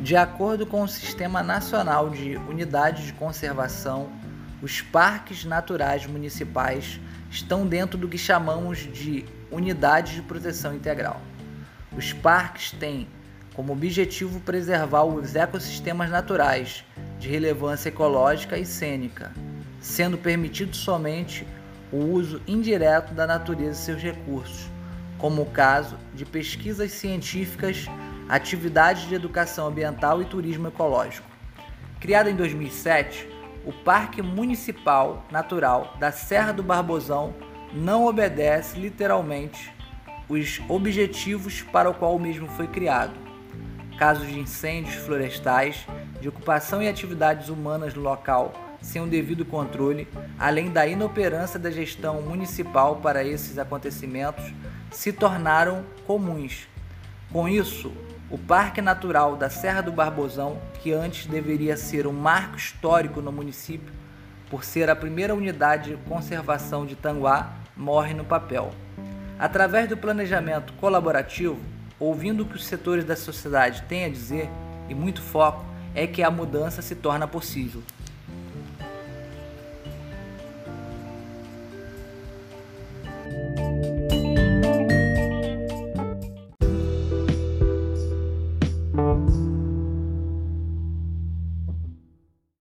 De acordo com o Sistema Nacional de Unidades de Conservação, os parques naturais municipais estão dentro do que chamamos de unidades de proteção integral. Os parques têm como objetivo preservar os ecossistemas naturais de relevância ecológica e cênica, sendo permitido somente o uso indireto da natureza e seus recursos, como o caso de pesquisas científicas atividades de educação ambiental e turismo ecológico. Criado em 2007, o Parque Municipal Natural da Serra do Barbosão não obedece literalmente os objetivos para o qual o mesmo foi criado. Casos de incêndios florestais, de ocupação e atividades humanas no local sem o devido controle, além da inoperância da gestão municipal para esses acontecimentos, se tornaram comuns. Com isso, o Parque Natural da Serra do Barbosão, que antes deveria ser um marco histórico no município, por ser a primeira unidade de conservação de Tanguá, morre no papel. Através do planejamento colaborativo, ouvindo o que os setores da sociedade têm a dizer e muito foco, é que a mudança se torna possível.